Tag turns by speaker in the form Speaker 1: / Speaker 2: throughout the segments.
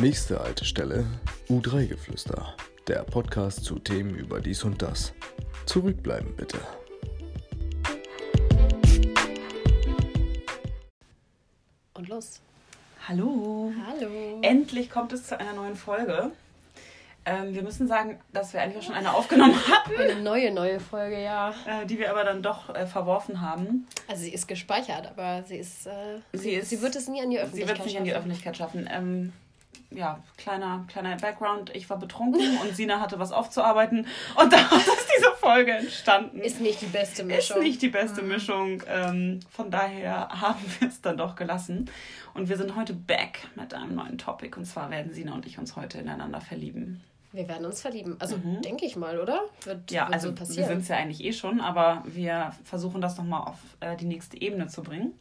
Speaker 1: Nächste Haltestelle U3-Geflüster. Der Podcast zu Themen über dies und das. Zurückbleiben bitte.
Speaker 2: Und los.
Speaker 3: Hallo.
Speaker 2: Hallo.
Speaker 3: Endlich kommt es zu einer neuen Folge. Ähm, wir müssen sagen, dass wir eigentlich auch schon eine aufgenommen hatten,
Speaker 2: Eine neue, neue Folge, ja.
Speaker 3: äh, die wir aber dann doch äh, verworfen haben.
Speaker 2: Also sie ist gespeichert, aber sie ist, äh,
Speaker 3: Sie
Speaker 2: sie,
Speaker 3: ist-
Speaker 2: sie wird es nie an die
Speaker 3: Sie
Speaker 2: Öffentlichkeit
Speaker 3: wird es nicht in die
Speaker 2: schaffen.
Speaker 3: Öffentlichkeit schaffen. Ähm, ja, kleiner, kleiner Background. Ich war betrunken und Sina hatte was aufzuarbeiten. Und daraus ist diese Folge entstanden.
Speaker 2: Ist nicht die beste
Speaker 3: Ist
Speaker 2: Mischung. Mhm.
Speaker 3: nicht die beste Mischung. Ähm, von daher haben wir es dann doch gelassen. Und wir sind heute back mit einem neuen Topic. Und zwar werden Sina und ich uns heute ineinander verlieben.
Speaker 2: Wir werden uns verlieben. Also denke ich mal, oder? Wird,
Speaker 3: Mhm. Ja,
Speaker 2: wird
Speaker 3: also
Speaker 2: so
Speaker 3: wir
Speaker 2: passieren.
Speaker 3: sind es ja eigentlich eh schon, aber wir versuchen das nochmal auf äh, die nächste Ebene zu bringen.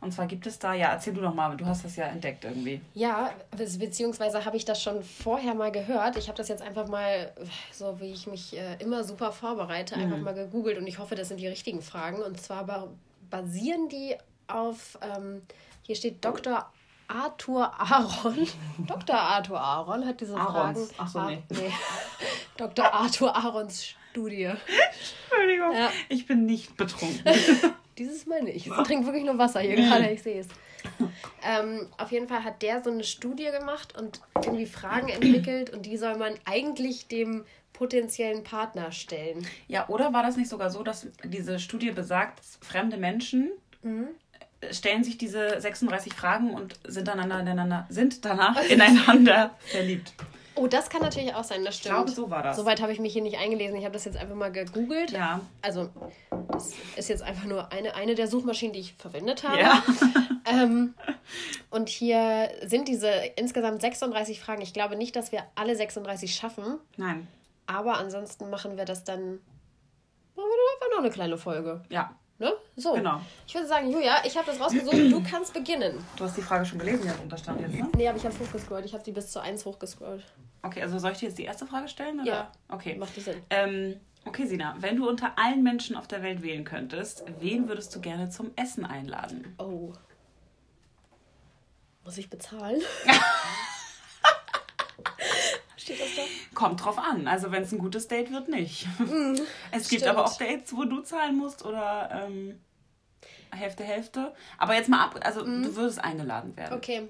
Speaker 3: Und zwar gibt es da, ja, erzähl du doch mal, du hast das ja entdeckt irgendwie.
Speaker 2: Ja, be- beziehungsweise habe ich das schon vorher mal gehört. Ich habe das jetzt einfach mal, so wie ich mich äh, immer super vorbereite, einfach
Speaker 3: Mhm.
Speaker 2: mal gegoogelt und ich hoffe, das sind die richtigen Fragen. Und zwar ba basieren die auf, ähm, hier steht Dr. Arthur Aaron. Dr. Arthur Aaron hat diese
Speaker 3: Aarons.
Speaker 2: Fragen.
Speaker 3: Ach so, nee.
Speaker 2: Dr. Arthur Aarons Studie.
Speaker 3: Entschuldigung,
Speaker 2: Ja.
Speaker 3: ich bin nicht betrunken.
Speaker 2: Dieses meine ich. Ich trinke wirklich nur Wasser hier gerade, ich sehe es. Ähm, auf jeden Fall hat der so eine Studie gemacht und irgendwie Fragen entwickelt und die soll man eigentlich dem potenziellen Partner stellen.
Speaker 3: ja, oder war das nicht sogar so, dass diese Studie besagt, dass fremde Menschen
Speaker 2: Mhm.
Speaker 3: Stellen sich diese 36 Fragen und sind, aneinander, ineinander, sind danach ineinander verliebt.
Speaker 2: Oh, das kann natürlich auch sein, das
Speaker 3: Ich
Speaker 2: stimmt.
Speaker 3: glaube, so war das.
Speaker 2: Soweit habe ich mich hier nicht eingelesen. Ich habe das jetzt einfach mal gegoogelt.
Speaker 3: Ja.
Speaker 2: Also, das ist jetzt einfach nur eine, eine der Suchmaschinen, die ich verwendet habe.
Speaker 3: Ja.
Speaker 2: Ähm, und hier sind diese insgesamt 36 Fragen. Ich glaube nicht, dass wir alle 36 schaffen.
Speaker 3: Nein.
Speaker 2: Aber ansonsten machen wir das dann. Machen wir einfach noch eine kleine Folge.
Speaker 3: Ja.
Speaker 2: So.
Speaker 3: Genau.
Speaker 2: Ich würde sagen, Julia, ich habe das rausgesucht. Du kannst beginnen.
Speaker 3: Du hast die Frage schon gelesen, die da drunter stand jetzt, ne?
Speaker 2: Nee, aber ich habe hochgescrollt. Ich habe die bis zu 1 hochgescrollt.
Speaker 3: Okay, also soll ich dir jetzt die erste Frage stellen? Oder?
Speaker 2: Ja.
Speaker 3: Okay.
Speaker 2: Macht die Sinn.
Speaker 3: Ähm, okay, Sina, wenn du unter allen Menschen auf der Welt wählen könntest, wen würdest du gerne zum Essen einladen?
Speaker 2: Oh. Muss ich bezahlen? Steht das da?
Speaker 3: Kommt drauf an. Also wenn es ein gutes Date wird, nicht. es gibt
Speaker 2: stimmt.
Speaker 3: aber auch Dates, wo du zahlen musst oder ähm, Hälfte, Hälfte. Aber jetzt mal ab, also du würdest eingeladen werden.
Speaker 2: Okay.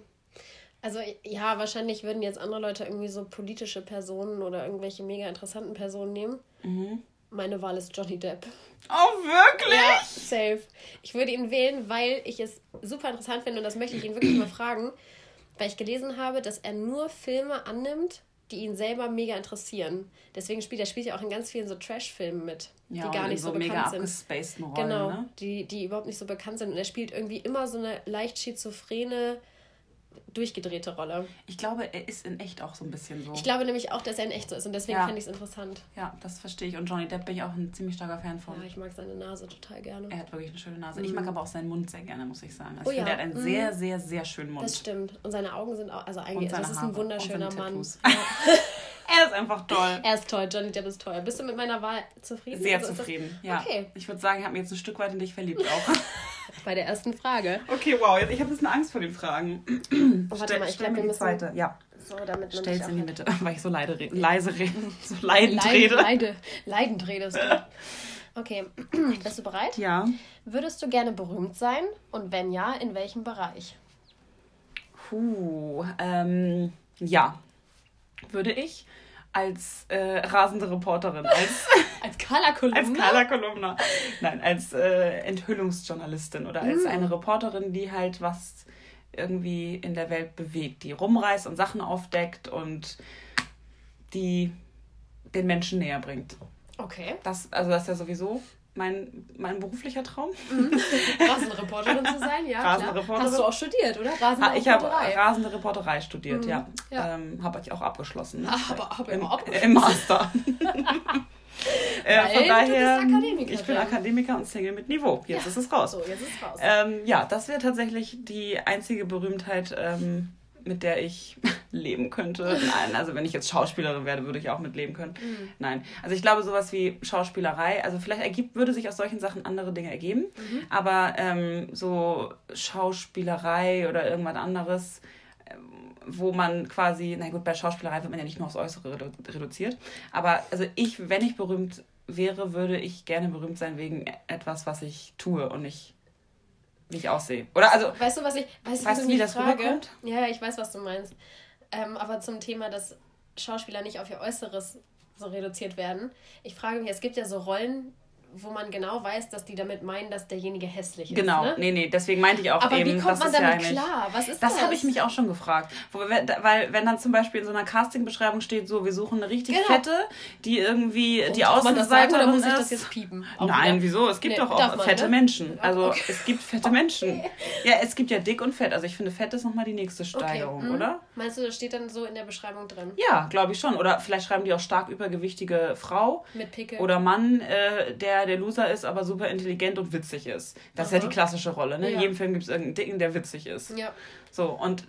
Speaker 2: Also ja, wahrscheinlich würden jetzt andere Leute irgendwie so politische Personen oder irgendwelche mega interessanten Personen nehmen. Meine Wahl ist Johnny Depp.
Speaker 3: Oh, wirklich?
Speaker 2: Ja, safe. Ich würde ihn wählen, weil ich es super interessant finde und das möchte ich ihn wirklich mal fragen, weil ich gelesen habe, dass er nur Filme annimmt, die ihn selber mega interessieren. Deswegen spielt er spielt ja auch in ganz vielen so Trash-Filmen mit,
Speaker 3: Ja,
Speaker 2: die gar nicht so,
Speaker 3: mega
Speaker 2: bekannt sind.
Speaker 3: abgespaceden Rollen,
Speaker 2: Genau,
Speaker 3: ne?
Speaker 2: die, die überhaupt nicht so bekannt sind. Und er spielt irgendwie immer so eine leicht schizophrene, durchgedrehte Rolle.
Speaker 3: Ich glaube, er ist in echt auch so ein bisschen so.
Speaker 2: Ich glaube nämlich auch, dass er in echt so ist und deswegen
Speaker 3: Ja.
Speaker 2: fände ich es interessant.
Speaker 3: ja, das verstehe ich. Und Johnny Depp bin ich auch ein ziemlich starker Fan von.
Speaker 2: Ja, ich mag seine Nase total gerne.
Speaker 3: Er hat wirklich eine schöne Nase. Ich mag aber auch seinen Mund sehr gerne, muss ich sagen. Also
Speaker 2: Oh
Speaker 3: ich finde,
Speaker 2: ja.
Speaker 3: er hat einen
Speaker 2: Mhm.
Speaker 3: sehr, sehr, sehr schönen Mund.
Speaker 2: Das stimmt. Und seine Augen sind auch, also eigentlich, das ist
Speaker 3: Haare
Speaker 2: ein wunderschöner
Speaker 3: und seine
Speaker 2: Mann. Ja.
Speaker 3: Er ist einfach toll.
Speaker 2: Er ist toll, Johnny Depp ist toll. Bist du mit meiner Wahl zufrieden?
Speaker 3: Sehr
Speaker 2: Also ist
Speaker 3: zufrieden. Ja.
Speaker 2: Okay,
Speaker 3: Ich würde sagen, ich habe mich jetzt ein Stück weit in dich verliebt auch.
Speaker 2: bei der ersten Frage.
Speaker 3: okay, wow. Jetzt, ich habe ein bisschen Angst vor den Fragen.
Speaker 2: Oh, warte mal, ich glaube, wir müssen...
Speaker 3: Ja.
Speaker 2: So, damit man
Speaker 3: Stell's in die Mitte, weil ich so leide re leise rede. So leidend
Speaker 2: Leid,
Speaker 3: rede.
Speaker 2: Leide, leidend redest du. Okay, bist du bereit?
Speaker 3: Ja.
Speaker 2: Würdest du gerne berühmt sein? Und wenn ja, in welchem Bereich?
Speaker 3: Puh. Ähm, ja. Würde ich als äh, rasende Reporterin, als
Speaker 2: Kolumna?
Speaker 3: Als Carla Kolumna. Nein, als äh, Enthüllungsjournalistin oder als
Speaker 2: Mm.
Speaker 3: eine Reporterin, die halt was irgendwie in der Welt bewegt, die rumreist und Sachen aufdeckt und die den Menschen näher bringt.
Speaker 2: Okay.
Speaker 3: Das, also das ist ja sowieso mein, mein beruflicher Traum.
Speaker 2: Rasenreporterin zu sein, ja.
Speaker 3: Rasenreporterin.
Speaker 2: Hast du auch studiert, oder?
Speaker 3: Ah, ich habe rasende Reporterei studiert, ja.
Speaker 2: Mhm. Ja.
Speaker 3: Ähm, habe ich auch abgeschlossen.
Speaker 2: Ah, aber- aber
Speaker 3: Im,
Speaker 2: abgeschlossen.
Speaker 3: Im Master. Äh, von daher,
Speaker 2: Akademikerin.
Speaker 3: ich bin Akademiker und Single mit Niveau. Jetzt
Speaker 2: Ja.
Speaker 3: ist es raus.
Speaker 2: So, jetzt ist raus.
Speaker 3: Ähm, ja, das wäre tatsächlich die einzige Berühmtheit, ähm, mit der ich leben könnte. Nein, also wenn ich jetzt Schauspielerin werde, würde ich auch mit leben können.
Speaker 2: Mhm.
Speaker 3: Nein, also ich glaube sowas wie Schauspielerei, also vielleicht ergibt, würde sich aus solchen Sachen andere Dinge ergeben,
Speaker 2: Mhm.
Speaker 3: aber ähm, so Schauspielerei oder irgendwas anderes wo man quasi, na gut, bei Schauspielerei wird man ja nicht nur aufs Äußere redu reduziert, aber also ich, wenn ich berühmt wäre, würde ich gerne berühmt sein wegen etwas, was ich tue und nicht wie ich aussehe. Oder also.
Speaker 2: Weißt du, was ich. Weißt, weißt du, wie das Frage? rüberkommt? Ja, ich weiß, was du meinst. Ähm, aber zum Thema, dass Schauspieler nicht auf ihr Äußeres so reduziert werden. Ich frage mich, es gibt ja so Rollen, wo man genau weiß, dass die damit meinen, dass derjenige hässlich ist.
Speaker 3: Genau,
Speaker 2: ne?
Speaker 3: nee, nee, deswegen meinte ich auch
Speaker 2: Aber
Speaker 3: eben,
Speaker 2: wie kommt man damit
Speaker 3: ja
Speaker 2: klar? Was ist
Speaker 3: das?
Speaker 2: Das
Speaker 3: habe ich mich auch schon gefragt. Weil, wenn dann zum Beispiel in so einer Casting-Beschreibung steht, so, wir suchen eine richtig genau. fette, die irgendwie Und die Außenseite oder muss ich das jetzt piepen? Nein, wieder? wieso? Es gibt nee, doch auch man, fette ne? Menschen. Also okay. es gibt fette okay. Menschen. Ja, es gibt ja dick und fett. Also ich finde, fett ist nochmal die nächste Steigerung, okay. mhm. oder?
Speaker 2: Meinst du, das steht dann so in der Beschreibung drin?
Speaker 3: Ja, glaube ich schon. Oder vielleicht schreiben die auch stark übergewichtige Frau.
Speaker 2: Mit Pickel.
Speaker 3: Oder Mann, äh, der der Loser ist, aber super intelligent und witzig ist. Das Aha. ist ja die klassische Rolle. Ne? Ja. In jedem Film gibt es irgendeinen Dicken, der witzig ist.
Speaker 2: Ja.
Speaker 3: So, und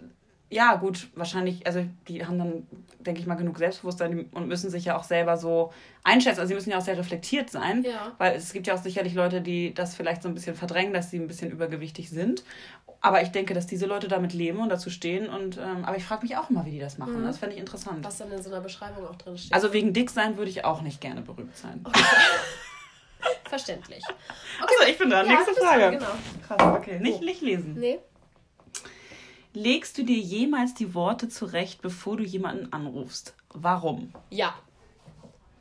Speaker 3: ja, gut, wahrscheinlich, also die haben dann, denke ich mal, genug Selbstbewusstsein und müssen sich ja auch selber so einschätzen. Also sie müssen ja auch sehr reflektiert sein,
Speaker 2: ja.
Speaker 3: weil es gibt ja auch sicherlich Leute, die das vielleicht so ein bisschen verdrängen, dass sie ein bisschen übergewichtig sind. Aber ich denke, dass diese Leute damit leben und dazu stehen. Und ähm, aber ich frage mich auch immer, wie die das machen. Mhm. Das fände ich interessant.
Speaker 2: Was dann in so einer Beschreibung auch drin steht.
Speaker 3: Also wegen dick sein würde ich auch nicht gerne berühmt sein. Okay.
Speaker 2: Verständlich.
Speaker 3: Okay. Also ich bin dran. Ja, Nächste Frage. Genau. Krass, okay. Nicht, oh. nicht lesen.
Speaker 2: Nee.
Speaker 3: Legst du dir jemals die Worte zurecht, bevor du jemanden anrufst? Warum?
Speaker 2: Ja.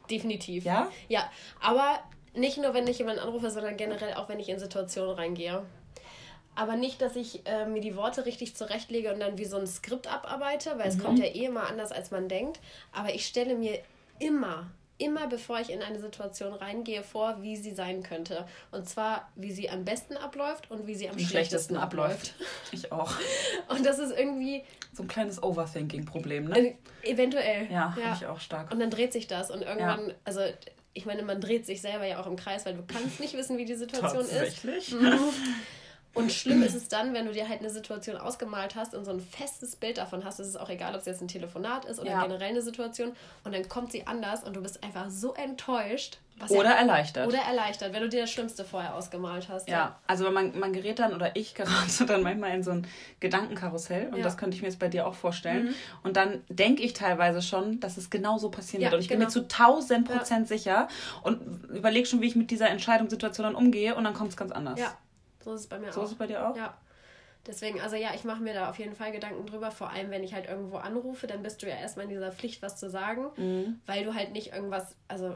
Speaker 2: Definitiv.
Speaker 3: Ja?
Speaker 2: Ja. Aber nicht nur, wenn ich jemanden anrufe, sondern generell auch, wenn ich in Situationen reingehe. Aber nicht, dass ich äh, mir die Worte richtig zurechtlege und dann wie so ein Skript abarbeite, weil mhm. es kommt ja eh immer anders, als man denkt. Aber ich stelle mir immer immer, bevor ich in eine Situation reingehe, vor, wie sie sein könnte. Und zwar, wie sie am besten abläuft und wie sie am, am schlechtesten, schlechtesten abläuft.
Speaker 3: Ich auch.
Speaker 2: Und das ist irgendwie.
Speaker 3: So ein kleines Overthinking-Problem, ne?
Speaker 2: Äh, eventuell.
Speaker 3: Ja, ja. ich auch stark.
Speaker 2: Und dann dreht sich das und irgendwann, ja. also ich meine, man dreht sich selber ja auch im Kreis, weil du kannst nicht wissen, wie die Situation
Speaker 3: Tatsächlich?
Speaker 2: ist. Mhm. Und schlimm ist es dann, wenn du dir halt eine Situation ausgemalt hast und so ein festes Bild davon hast. Es ist auch egal, ob es jetzt ein Telefonat ist oder ja. generell eine Situation. Und dann kommt sie anders und du bist einfach so enttäuscht.
Speaker 3: oder ja, erleichtert.
Speaker 2: Oder erleichtert, wenn du dir das Schlimmste vorher ausgemalt hast.
Speaker 3: Ja, ja. also man, man gerät dann oder ich gerate dann manchmal in so ein Gedankenkarussell. Und das könnte ich mir jetzt bei dir auch vorstellen. Mhm. Und dann denke ich teilweise schon, dass es genau so passieren wird. Und ich genau. bin mir zu 1000 Prozent sicher und überlege schon, wie ich mit dieser Entscheidungssituation dann umgehe. Und dann kommt es ganz anders.
Speaker 2: Ja. So ist es bei mir
Speaker 3: so auch. So ist es bei dir auch?
Speaker 2: Ja. Deswegen, also ja, ich mache mir da auf jeden Fall Gedanken drüber. Vor allem, wenn ich halt irgendwo anrufe, dann bist du ja erstmal in dieser Pflicht, was zu sagen,
Speaker 3: mhm.
Speaker 2: weil du halt nicht irgendwas, also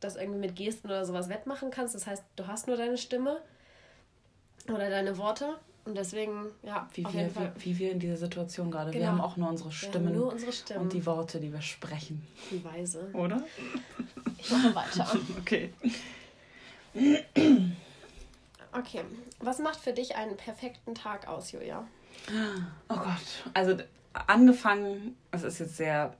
Speaker 2: das irgendwie mit Gesten oder sowas wettmachen kannst. Das heißt, du hast nur deine Stimme oder deine Worte. Und deswegen, ja,
Speaker 3: wie, wir, wie, wie, wir in dieser Situation gerade. Genau. Wir haben auch nur unsere Stimmen.
Speaker 2: nur unsere Stimmen.
Speaker 3: Und die Worte, die wir sprechen.
Speaker 2: Die Weise.
Speaker 3: Oder?
Speaker 2: Ich mache weiter.
Speaker 3: okay.
Speaker 2: Okay. Was macht für dich einen perfekten Tag aus, Julia?
Speaker 3: Oh Gott. Also angefangen, es ist jetzt sehr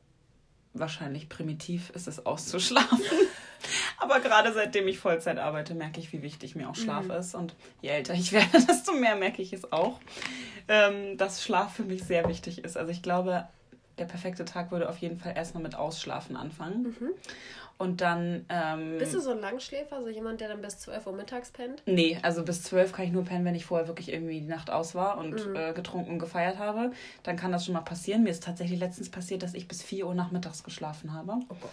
Speaker 3: wahrscheinlich primitiv, ist es auszuschlafen. Aber gerade seitdem ich Vollzeit arbeite, merke ich, wie wichtig mir auch Schlaf mhm. ist. Und je älter ich werde, desto mehr merke ich es auch, ähm, dass Schlaf für mich sehr wichtig ist. Also ich glaube, der perfekte Tag würde auf jeden Fall erstmal mit Ausschlafen anfangen.
Speaker 2: Mhm.
Speaker 3: Und dann. Ähm,
Speaker 2: Bist du so ein Langschläfer, so jemand, der dann bis 12 Uhr mittags pennt?
Speaker 3: Nee, also bis 12 kann ich nur pennen, wenn ich vorher wirklich irgendwie die Nacht aus war und mhm. äh, getrunken und gefeiert habe. Dann kann das schon mal passieren. Mir ist tatsächlich letztens passiert, dass ich bis 4 Uhr nachmittags geschlafen habe.
Speaker 2: Oh Gott.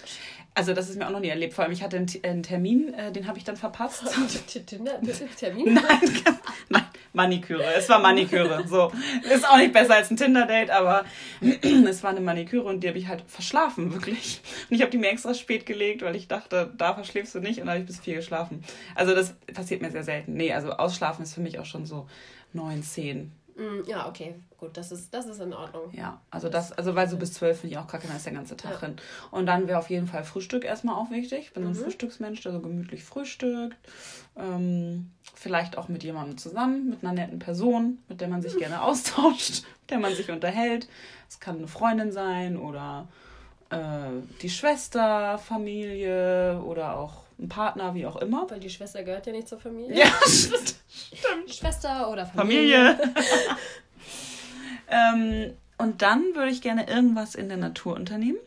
Speaker 3: Also, das ist mir auch noch nie erlebt. Vor allem, ich hatte einen, einen Termin, äh, den habe ich dann verpasst.
Speaker 2: Termin?
Speaker 3: Nein, nein, Maniküre. Es war Maniküre. So. Ist auch nicht besser als ein Tinder-Date, aber es war eine Maniküre und die habe ich halt verschlafen, wirklich. Und ich habe die mir extra spät gelegt gelegt, weil ich dachte, da verschläfst du nicht und dann habe ich bis vier geschlafen. Also das passiert mir sehr selten. Nee, also ausschlafen ist für mich auch schon so neun, zehn.
Speaker 2: Mm, ja, okay, gut, das ist, das ist in Ordnung.
Speaker 3: Ja, also das, also weil so bis zwölf finde ich auch kacke, dann ist der ganze Tag ja. hin. Und dann wäre auf jeden Fall Frühstück erstmal auch wichtig. Ich bin mhm. ein Frühstücksmensch, der so gemütlich frühstückt. Ähm, vielleicht auch mit jemandem zusammen, mit einer netten Person, mit der man sich gerne austauscht, mit der man sich unterhält. Es kann eine Freundin sein oder die Schwester, Familie oder auch ein Partner, wie auch immer.
Speaker 2: Weil die Schwester gehört ja nicht zur Familie.
Speaker 3: Ja, stimmt.
Speaker 2: Schwester oder Familie.
Speaker 3: Familie. ähm, und dann würde ich gerne irgendwas in der Natur unternehmen.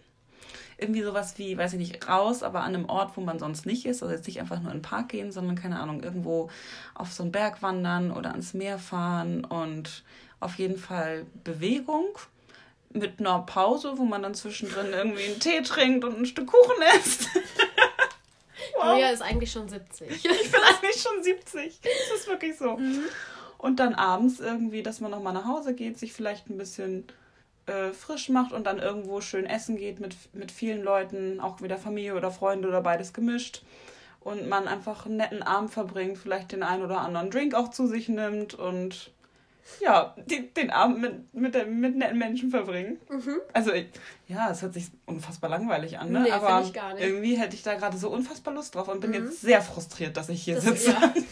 Speaker 3: Irgendwie sowas wie, weiß ich nicht, raus, aber an einem Ort, wo man sonst nicht ist. Also jetzt nicht einfach nur in den Park gehen, sondern keine Ahnung, irgendwo auf so einen Berg wandern oder ans Meer fahren und auf jeden Fall Bewegung mit einer Pause, wo man dann zwischendrin irgendwie einen Tee trinkt und ein Stück Kuchen isst.
Speaker 2: wow. Julia ist eigentlich schon 70.
Speaker 3: Ich bin eigentlich schon 70. Das ist wirklich so. Mhm. Und dann abends irgendwie, dass man nochmal nach Hause geht, sich vielleicht ein bisschen äh, frisch macht und dann irgendwo schön essen geht mit, mit vielen Leuten, auch wieder Familie oder Freunde oder beides gemischt. Und man einfach einen netten Abend verbringt, vielleicht den einen oder anderen Drink auch zu sich nimmt und ja, die, den Abend mit, mit, der, mit netten Menschen verbringen. Mhm. Also, ja, es hört sich unfassbar langweilig an, ne? Nee, aber irgendwie hätte ich da gerade so unfassbar Lust drauf und bin mhm. jetzt sehr frustriert, dass ich hier das, sitze. Ja.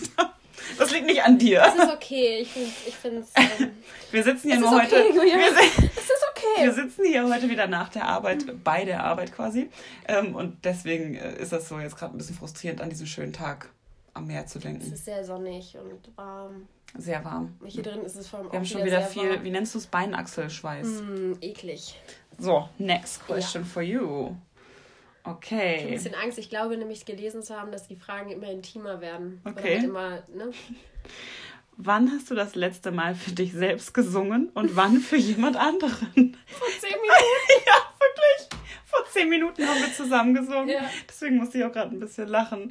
Speaker 3: Das liegt nicht an dir.
Speaker 2: Das ist okay. Ich finde ich find's, ähm,
Speaker 3: Wir sitzen hier nur okay, heute. Wir, es ist okay. Wir sitzen hier heute wieder nach der Arbeit, mhm. bei der Arbeit quasi. Ähm, und deswegen äh, ist das so jetzt gerade ein bisschen frustrierend, an diesen schönen Tag am Meer zu denken.
Speaker 2: Es ist sehr sonnig und warm.
Speaker 3: Sehr warm.
Speaker 2: Hier drin ist es vor allem
Speaker 3: Wir haben schon wieder, viel, warm. wie nennst du es, Beinachselschweiß.
Speaker 2: Mm, eklig.
Speaker 3: So, next question ja. for you. Okay.
Speaker 2: Ich habe ein bisschen Angst. Ich glaube nämlich gelesen zu haben, dass die Fragen immer intimer werden. Okay. Halt immer, ne?
Speaker 3: Wann hast du das letzte Mal für dich selbst gesungen und wann für jemand anderen?
Speaker 2: Vor zehn Minuten.
Speaker 3: ja, wirklich. Vor zehn Minuten haben wir zusammen gesungen. Ja. Deswegen musste ich auch gerade ein bisschen lachen.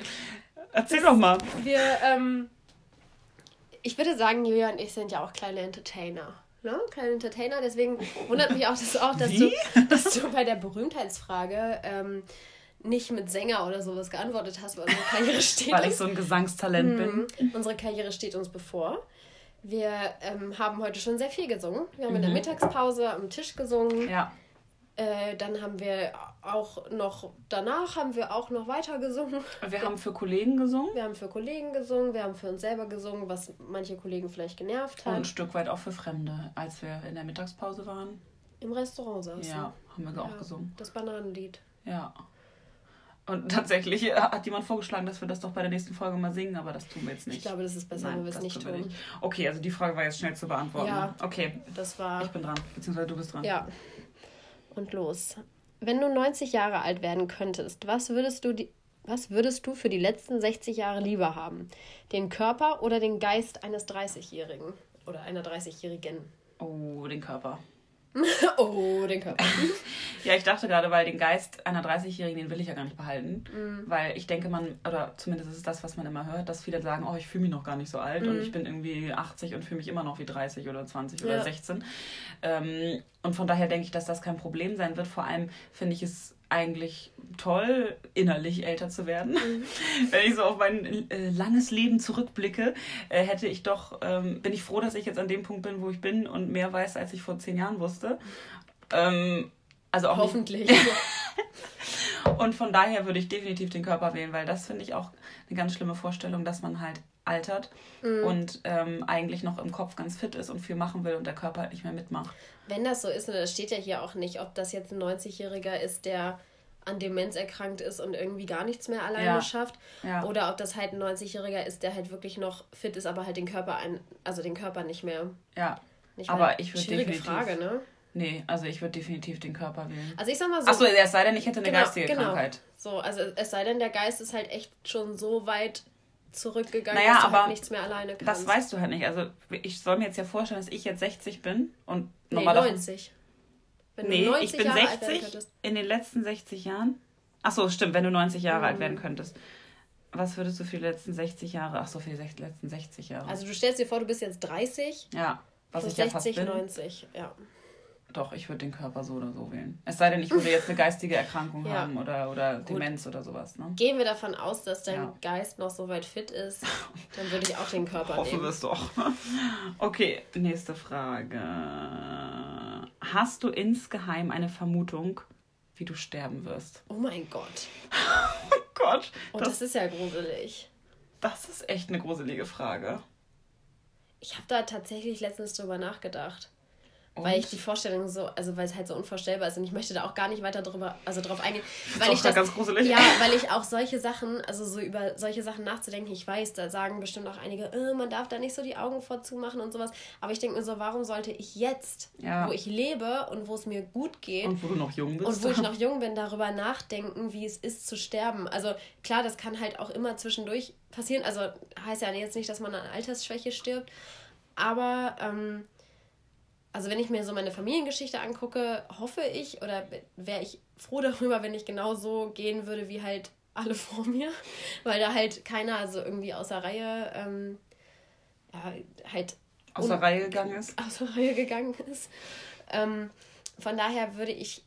Speaker 3: Erzähl das, doch mal.
Speaker 2: Wir, ähm, ich würde sagen, Julia und ich sind ja auch kleine Entertainer. Ne? Kleine Entertainer, deswegen wundert mich auch, dass, auch, dass, du, dass du bei der Berühmtheitsfrage ähm, nicht mit Sänger oder sowas geantwortet hast, weil unsere Karriere steht
Speaker 3: Weil ich so ein Gesangstalent
Speaker 2: bin. Mhm. Unsere Karriere steht uns bevor. Wir ähm, haben heute schon sehr viel gesungen. Wir haben mhm. in der mhm. Mittagspause am Tisch gesungen. Ja. Äh, dann haben wir auch noch, danach haben wir auch noch weiter gesungen.
Speaker 3: Wir haben für Kollegen gesungen?
Speaker 2: Wir haben für Kollegen gesungen, wir haben für uns selber gesungen, was manche Kollegen vielleicht genervt hat.
Speaker 3: Und ein Stück weit auch für Fremde, als wir in der Mittagspause waren.
Speaker 2: Im Restaurant saßen.
Speaker 3: Ja, haben wir ja, auch gesungen.
Speaker 2: Das Bananenlied.
Speaker 3: Ja. Und tatsächlich hat jemand vorgeschlagen, dass wir das doch bei der nächsten Folge mal singen, aber das tun wir jetzt nicht.
Speaker 2: Ich glaube, das ist besser, wenn wir es nicht tun. Nicht.
Speaker 3: Okay, also die Frage war jetzt schnell zu beantworten. Ja,
Speaker 2: okay. Das war.
Speaker 3: Ich bin dran, beziehungsweise du bist dran.
Speaker 2: Ja und los. Wenn du 90 Jahre alt werden könntest, was würdest du die, was würdest du für die letzten 60 Jahre lieber haben? Den Körper oder den Geist eines 30-Jährigen oder einer 30-Jährigen?
Speaker 3: Oh, den Körper.
Speaker 2: oh, den Körper.
Speaker 3: ja, ich dachte gerade, weil den Geist einer 30-Jährigen, den will ich ja gar nicht behalten. Mm. Weil ich denke, man, oder zumindest ist es das, was man immer hört, dass viele sagen, oh, ich fühle mich noch gar nicht so alt mm. und ich bin irgendwie 80 und fühle mich immer noch wie 30 oder 20 ja. oder 16. Ähm, und von daher denke ich, dass das kein Problem sein wird. Vor allem finde ich es eigentlich toll, innerlich älter zu werden. Mhm. Wenn ich so auf mein äh, langes Leben zurückblicke, äh, hätte ich doch, ähm, bin ich froh, dass ich jetzt an dem Punkt bin, wo ich bin und mehr weiß, als ich vor zehn Jahren wusste. Ähm, also auch
Speaker 2: Hoffentlich.
Speaker 3: und von daher würde ich definitiv den Körper wählen, weil das finde ich auch eine ganz schlimme Vorstellung, dass man halt altert mhm. und ähm, eigentlich noch im Kopf ganz fit ist und viel machen will und der Körper halt nicht mehr mitmacht.
Speaker 2: Wenn das so ist, und das steht ja hier auch nicht, ob das jetzt ein 90-Jähriger ist, der an Demenz erkrankt ist und irgendwie gar nichts mehr alleine ja. schafft. Ja. Oder ob das halt ein 90-Jähriger ist, der halt wirklich noch fit ist, aber halt den Körper ein, also den Körper nicht mehr.
Speaker 3: Ja. Nicht aber ich würde definitiv. Frage, ne? Nee, also ich würde definitiv den Körper wählen.
Speaker 2: Also ich sag mal so.
Speaker 3: Achso, es sei denn, ich hätte eine genau, geistige genau. Krankheit.
Speaker 2: So, also es sei denn, der Geist ist halt echt schon so weit zurückgegangen, naja, dass halt aber halt nichts mehr alleine
Speaker 3: kannst. Das weißt du halt nicht. Also ich soll mir jetzt ja vorstellen, dass ich jetzt 60 bin und
Speaker 2: nee, 90.
Speaker 3: Wenn nee, 90 ich bin Jahre 60 in den letzten 60 Jahren. Achso, stimmt, wenn du 90 Jahre mhm. alt werden könntest. Was würdest du für die letzten 60 Jahre, ach so, für die letzten 60 Jahre?
Speaker 2: Also du stellst dir vor, du bist jetzt 30.
Speaker 3: Ja,
Speaker 2: was ich 60, ja fast bin. 90, ja.
Speaker 3: Doch, ich würde den Körper so oder so wählen. Es sei denn, ich würde jetzt eine geistige Erkrankung ja. haben oder, oder Demenz oder sowas. Ne?
Speaker 2: Gehen wir davon aus, dass dein ja. Geist noch so weit fit ist, dann würde ich auch den Körper
Speaker 3: Hoffen
Speaker 2: nehmen.
Speaker 3: Hoffen wir es doch. Okay, nächste Frage. Hast du insgeheim eine Vermutung, wie du sterben wirst?
Speaker 2: Oh mein Gott.
Speaker 3: oh Gott.
Speaker 2: Und das, das ist ja gruselig.
Speaker 3: Das ist echt eine gruselige Frage.
Speaker 2: Ich habe da tatsächlich letztens drüber nachgedacht. Und? Weil ich die Vorstellung so, also weil es halt so unvorstellbar ist und ich möchte da auch gar nicht weiter drüber, also drauf eingehen. Weil ich das, ganz gruselig. Ja, weil ich auch solche Sachen, also so über solche Sachen nachzudenken, ich weiß, da sagen bestimmt auch einige, äh, man darf da nicht so die Augen vorzumachen und sowas. Aber ich denke mir so, warum sollte ich jetzt, ja. wo ich lebe und wo es mir gut geht
Speaker 3: und wo du noch jung bist
Speaker 2: und wo ich noch jung bin, darüber nachdenken, wie es ist zu sterben. Also klar, das kann halt auch immer zwischendurch passieren. Also heißt ja jetzt nicht, dass man an Altersschwäche stirbt, aber ähm, also wenn ich mir so meine Familiengeschichte angucke, hoffe ich oder wäre ich froh darüber, wenn ich genau so gehen würde wie halt alle vor mir, weil da halt keiner also irgendwie außer Reihe ähm, ja, halt
Speaker 3: außer Reihe gegangen ist.
Speaker 2: Außer Reihe gegangen ist. Ähm, von daher würde ich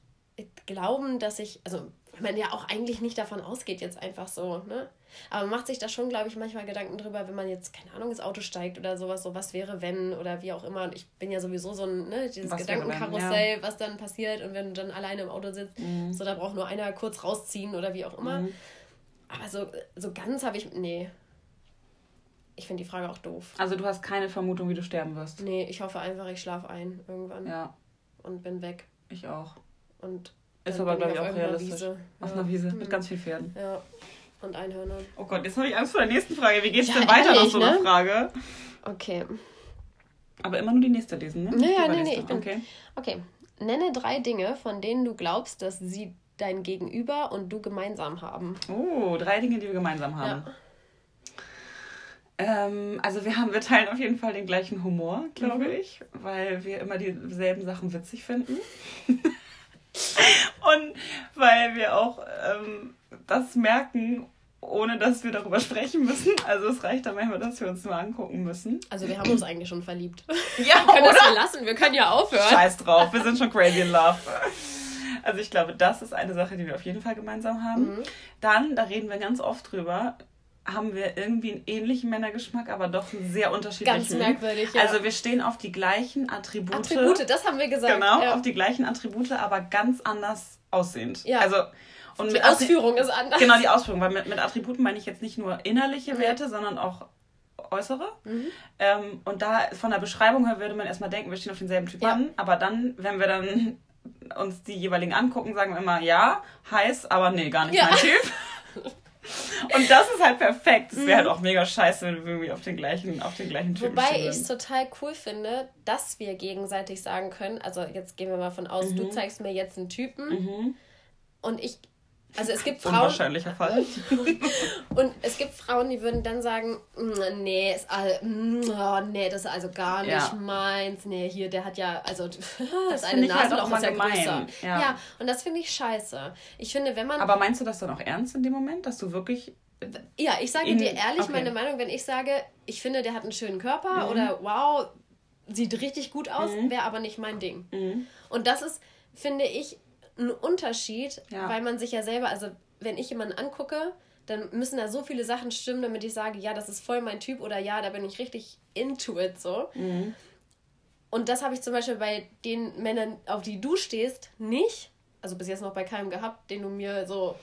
Speaker 2: glauben, dass ich, also man ja auch eigentlich nicht davon ausgeht, jetzt einfach so, ne? Aber man macht sich da schon, glaube ich, manchmal Gedanken drüber, wenn man jetzt, keine Ahnung, ins Auto steigt oder sowas, so was wäre, wenn oder wie auch immer. Und ich bin ja sowieso so ein, ne, dieses was Gedankenkarussell, ja. was dann passiert und wenn du dann alleine im Auto sitzt, mhm. so da braucht nur einer kurz rausziehen oder wie auch immer. Mhm. Aber so, so ganz habe ich, nee. Ich finde die Frage auch doof.
Speaker 3: Also du hast keine Vermutung, wie du sterben wirst?
Speaker 2: Nee, ich hoffe einfach, ich schlafe ein irgendwann. Ja. Und bin weg.
Speaker 3: Ich auch.
Speaker 2: Und ist aber, glaube ich, auch
Speaker 3: realistisch. Wiese. Auf ja. einer Wiese mit mhm. ganz vielen Pferden.
Speaker 2: Ja. Und Einhörnern.
Speaker 3: Oh Gott, jetzt habe ich Angst vor der nächsten Frage. Wie geht's ja, denn weiter ehrlich, nach so einer ne? Frage?
Speaker 2: Okay.
Speaker 3: Aber immer nur die nächste lesen, ne?
Speaker 2: Naja, nee, nee, ich bin, okay. okay. Nenne drei Dinge, von denen du glaubst, dass sie dein Gegenüber und du gemeinsam haben.
Speaker 3: Oh, drei Dinge, die wir gemeinsam haben. Ja. Ähm, also wir haben, wir teilen auf jeden Fall den gleichen Humor, glaube mhm. ich, weil wir immer dieselben Sachen witzig finden. Und weil wir auch ähm, das merken, ohne dass wir darüber sprechen müssen. Also es reicht dann manchmal, dass wir uns nur angucken müssen.
Speaker 2: Also wir haben uns eigentlich schon verliebt. Ja, wir können oder? das ja lassen, wir können ja aufhören.
Speaker 3: Scheiß drauf, wir sind schon crazy in love. Also ich glaube, das ist eine Sache, die wir auf jeden Fall gemeinsam haben. Mhm. Dann, da reden wir ganz oft drüber, haben wir irgendwie einen ähnlichen Männergeschmack, aber doch einen sehr unterschiedlichen. Ganz merkwürdig, ja. Also wir stehen auf die gleichen Attribute.
Speaker 2: Attribute, das haben wir gesagt.
Speaker 3: Genau, ja. auf die gleichen Attribute, aber ganz anders aussehend.
Speaker 2: Ja.
Speaker 3: Also
Speaker 2: und die Ausführung ist anders.
Speaker 3: Genau, die Ausführung, weil mit, mit Attributen meine ich jetzt nicht nur innerliche Werte, sondern auch äußere. Mhm. Ähm, und da von der Beschreibung her würde man erstmal denken, wir stehen auf denselben Typ an, aber dann, wenn wir dann uns die jeweiligen angucken, sagen wir immer, ja, heiß, aber nee, gar nicht mein Typ. Und das ist halt perfekt. Es wäre halt mhm. auch mega scheiße, wenn wir irgendwie auf den gleichen, auf den gleichen
Speaker 2: Typen Wobei ich es total cool finde, dass wir gegenseitig sagen können, also jetzt gehen wir mal von aus, mhm. du zeigst mir jetzt einen Typen mhm. und ich also es gibt Frauen.
Speaker 3: Unwahrscheinlicher Fall.
Speaker 2: und es gibt Frauen, die würden dann sagen, mm, nee, ist all, mm, oh, nee, das ist also gar nicht ja. meins. Nee, hier, der hat ja, also das, eine Nase halt auch ist ja größer. Ja. ja, und das finde ich scheiße. Ich finde, wenn man.
Speaker 3: Aber meinst du das dann auch ernst in dem Moment, dass du wirklich.
Speaker 2: Ja, ich sage dir ehrlich okay. meine Meinung, wenn ich sage, ich finde, der hat einen schönen Körper mhm. oder wow, sieht richtig gut aus, mhm. wäre aber nicht mein Ding. Mhm. Und das ist, finde ich, ein Unterschied, ja. weil man sich ja selber, also wenn ich jemanden angucke, dann müssen da so viele Sachen stimmen, damit ich sage, ja, das ist voll mein Typ oder ja, da bin ich richtig into it so. Mhm. Und das habe ich zum Beispiel bei den Männern, auf die du stehst, nicht. Also bis jetzt noch bei keinem gehabt, den du mir so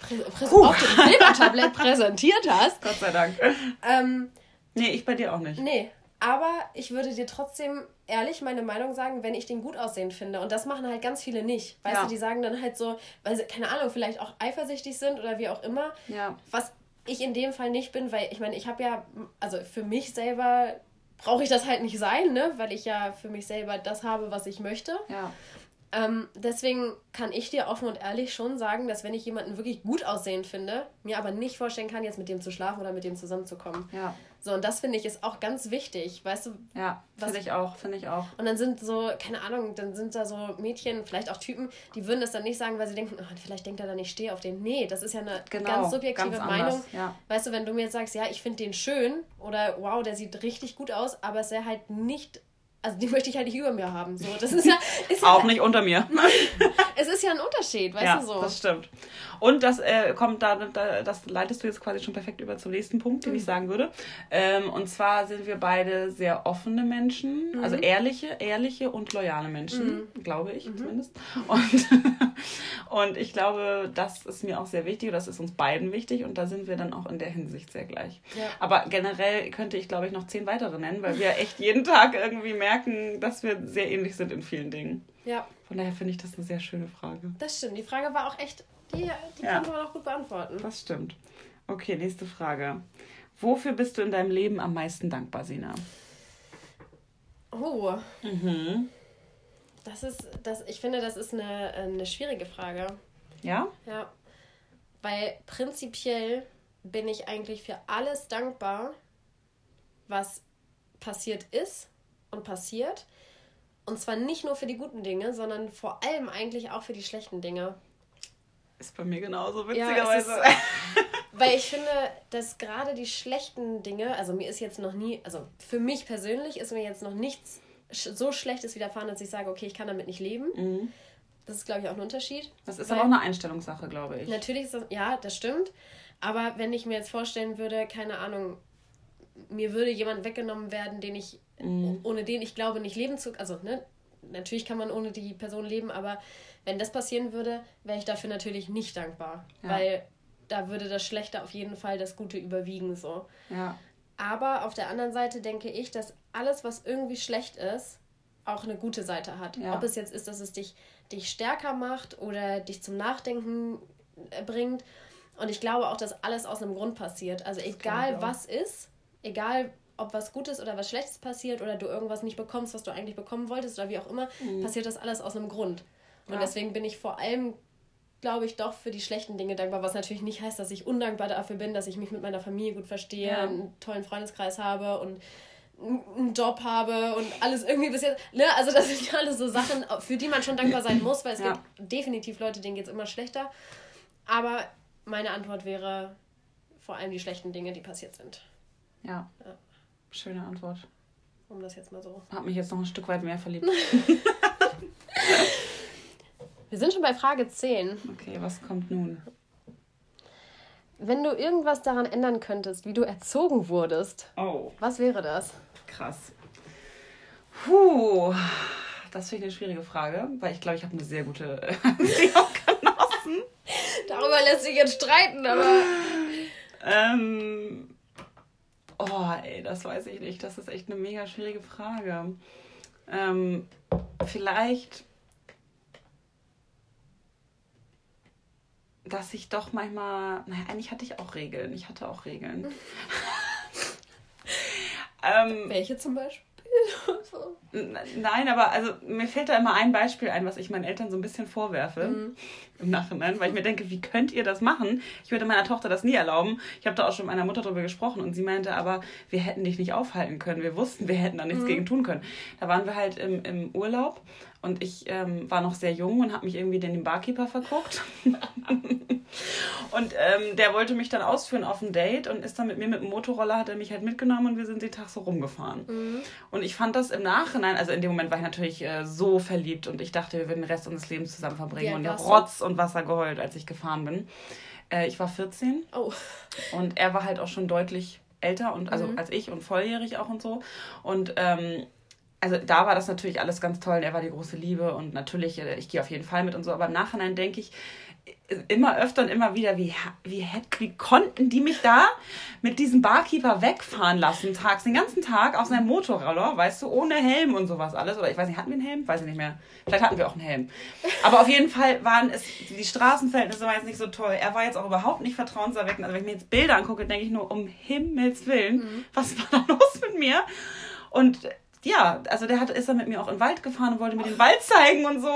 Speaker 2: uh. auf dem Silbertablett präsentiert hast.
Speaker 3: Gott sei Dank. Ähm, nee, ich bei dir auch nicht.
Speaker 2: Nee, aber ich würde dir trotzdem ehrlich meine Meinung sagen, wenn ich den gut aussehend finde. Und das machen halt ganz viele nicht. Weißt ja. du, die sagen dann halt so, weil sie, keine Ahnung, vielleicht auch eifersüchtig sind oder wie auch immer. Ja. Was ich in dem Fall nicht bin, weil ich meine, ich habe ja, also für mich selber brauche ich das halt nicht sein, ne? Weil ich ja für mich selber das habe, was ich möchte. Ja. Ähm, deswegen kann ich dir offen und ehrlich schon sagen, dass wenn ich jemanden wirklich gut aussehend finde, mir aber nicht vorstellen kann, jetzt mit dem zu schlafen oder mit dem zusammenzukommen. Ja. So, und das finde ich ist auch ganz wichtig, weißt du?
Speaker 3: Ja, finde ich auch, finde ich auch.
Speaker 2: Und dann sind so, keine Ahnung, dann sind da so Mädchen, vielleicht auch Typen, die würden das dann nicht sagen, weil sie denken, oh, vielleicht denkt er dann, ich stehe auf den. Nee, das ist ja eine genau, ganz subjektive ganz Meinung. Anders, ja. Weißt du, wenn du mir jetzt sagst, ja, ich finde den schön oder wow, der sieht richtig gut aus, aber es wäre halt nicht also die möchte ich halt nicht über mir haben. So, das ist ja,
Speaker 3: ist auch ja, nicht unter mir.
Speaker 2: es ist ja ein Unterschied, weißt
Speaker 3: ja,
Speaker 2: du so.
Speaker 3: Das stimmt. Und das äh, kommt da, da, das leitest du jetzt quasi schon perfekt über zum nächsten Punkt, den mhm. ich sagen würde. Ähm, und zwar sind wir beide sehr offene Menschen, mhm. also ehrliche, ehrliche und loyale Menschen, mhm. glaube ich mhm. zumindest. Und, und ich glaube, das ist mir auch sehr wichtig, das ist uns beiden wichtig und da sind wir dann auch in der Hinsicht sehr gleich. Ja. Aber generell könnte ich, glaube ich, noch zehn weitere nennen, weil wir echt jeden Tag irgendwie merken, dass wir sehr ähnlich sind in vielen Dingen. Ja. Von daher finde ich das eine sehr schöne Frage.
Speaker 2: Das stimmt. Die Frage war auch echt die, die ja. kann man auch gut beantworten.
Speaker 3: Das stimmt. Okay, nächste Frage. Wofür bist du in deinem Leben am meisten dankbar, Sina?
Speaker 2: Oh. Mhm. Das ist, das, ich finde, das ist eine, eine schwierige Frage. Ja? Ja. Weil prinzipiell bin ich eigentlich für alles dankbar, was passiert ist und passiert. Und zwar nicht nur für die guten Dinge, sondern vor allem eigentlich auch für die schlechten Dinge.
Speaker 3: Ist bei mir genauso, witzigerweise. Ja,
Speaker 2: weil ich finde, dass gerade die schlechten Dinge, also mir ist jetzt noch nie, also für mich persönlich ist mir jetzt noch nichts so Schlechtes widerfahren, dass ich sage, okay, ich kann damit nicht leben. Mhm. Das ist, glaube ich, auch ein Unterschied.
Speaker 3: Das ist aber auch eine Einstellungssache, glaube ich.
Speaker 2: Natürlich ist das, ja, das stimmt. Aber wenn ich mir jetzt vorstellen würde, keine Ahnung, mir würde jemand weggenommen werden, den ich, mhm. ohne den ich glaube, nicht leben zu, also, ne, natürlich kann man ohne die Person leben, aber wenn das passieren würde, wäre ich dafür natürlich nicht dankbar. Ja. Weil da würde das Schlechte auf jeden Fall das Gute überwiegen, so. Ja. Aber auf der anderen Seite denke ich, dass alles, was irgendwie schlecht ist, auch eine gute Seite hat. Ja. Ob es jetzt ist, dass es dich, dich stärker macht oder dich zum Nachdenken äh, bringt. Und ich glaube auch, dass alles aus einem Grund passiert. Also egal was ist, egal ob was Gutes oder was Schlechtes passiert oder du irgendwas nicht bekommst, was du eigentlich bekommen wolltest oder wie auch immer, mhm. passiert das alles aus einem Grund. Und ja. deswegen bin ich vor allem, glaube ich, doch für die schlechten Dinge dankbar, was natürlich nicht heißt, dass ich undankbar dafür bin, dass ich mich mit meiner Familie gut verstehe, ja. einen tollen Freundeskreis habe und einen Job habe und alles irgendwie bis jetzt. Ne? Also, das sind ja alles so Sachen, für die man schon dankbar sein muss, weil es ja. gibt definitiv Leute, denen geht es immer schlechter. Aber meine Antwort wäre vor allem die schlechten Dinge, die passiert sind.
Speaker 3: Ja. ja. Schöne Antwort.
Speaker 2: Um das jetzt mal so.
Speaker 3: Hab mich jetzt noch ein Stück weit mehr verliebt.
Speaker 2: Wir sind schon bei Frage 10.
Speaker 3: Okay, was kommt nun?
Speaker 2: Wenn du irgendwas daran ändern könntest, wie du erzogen wurdest, oh. was wäre das?
Speaker 3: Krass. Puh, das finde ich eine schwierige Frage, weil ich glaube, ich habe eine sehr gute Erziehung genossen.
Speaker 2: Darüber lässt sich jetzt streiten, aber.
Speaker 3: ähm, oh, ey, das weiß ich nicht. Das ist echt eine mega schwierige Frage. Ähm, vielleicht dass ich doch manchmal, naja, eigentlich hatte ich auch Regeln. Ich hatte auch Regeln.
Speaker 2: ähm, Welche zum Beispiel?
Speaker 3: Nein, aber also mir fällt da immer ein Beispiel ein, was ich meinen Eltern so ein bisschen vorwerfe mhm. Im Nachhinein, weil ich mir denke, wie könnt ihr das machen? Ich würde meiner Tochter das nie erlauben. Ich habe da auch schon mit meiner Mutter darüber gesprochen und sie meinte, aber wir hätten dich nicht aufhalten können. Wir wussten, wir hätten da nichts mhm. gegen tun können. Da waren wir halt im, im Urlaub und ich ähm, war noch sehr jung und habe mich irgendwie den Barkeeper verguckt. und ähm, der wollte mich dann ausführen auf ein Date und ist dann mit mir mit dem Motorroller, hat er mich halt mitgenommen und wir sind den Tag so rumgefahren. Mhm. Und ich fand das im Nachhinein, also in dem Moment war ich natürlich äh, so verliebt und ich dachte, wir würden den Rest unseres Lebens zusammen verbringen. und ja, Rotz und Wasser geheult, als ich gefahren bin. Äh, ich war 14. Oh. Und er war halt auch schon deutlich älter und also mhm. als ich und volljährig auch und so. Und ähm, also da war das natürlich alles ganz toll. Er war die große Liebe und natürlich, äh, ich gehe auf jeden Fall mit und so. Aber im Nachhinein denke ich immer öfter und immer wieder, wie, wie, wie konnten die mich da mit diesem Barkeeper wegfahren lassen, tags, den ganzen Tag auf seinem Motorroller, weißt du, ohne Helm und sowas alles. Oder ich weiß nicht, hatten wir einen Helm? Weiß ich nicht mehr. Vielleicht hatten wir auch einen Helm. Aber auf jeden Fall waren es, die Straßenverhältnisse waren jetzt nicht so toll. Er war jetzt auch überhaupt nicht vertrauenserweckend. Also wenn ich mir jetzt Bilder angucke, denke ich nur, um Himmels Willen, mhm. was war da los mit mir? Und ja, also der hat, ist dann mit mir auch in den Wald gefahren und wollte mir den Wald zeigen und so.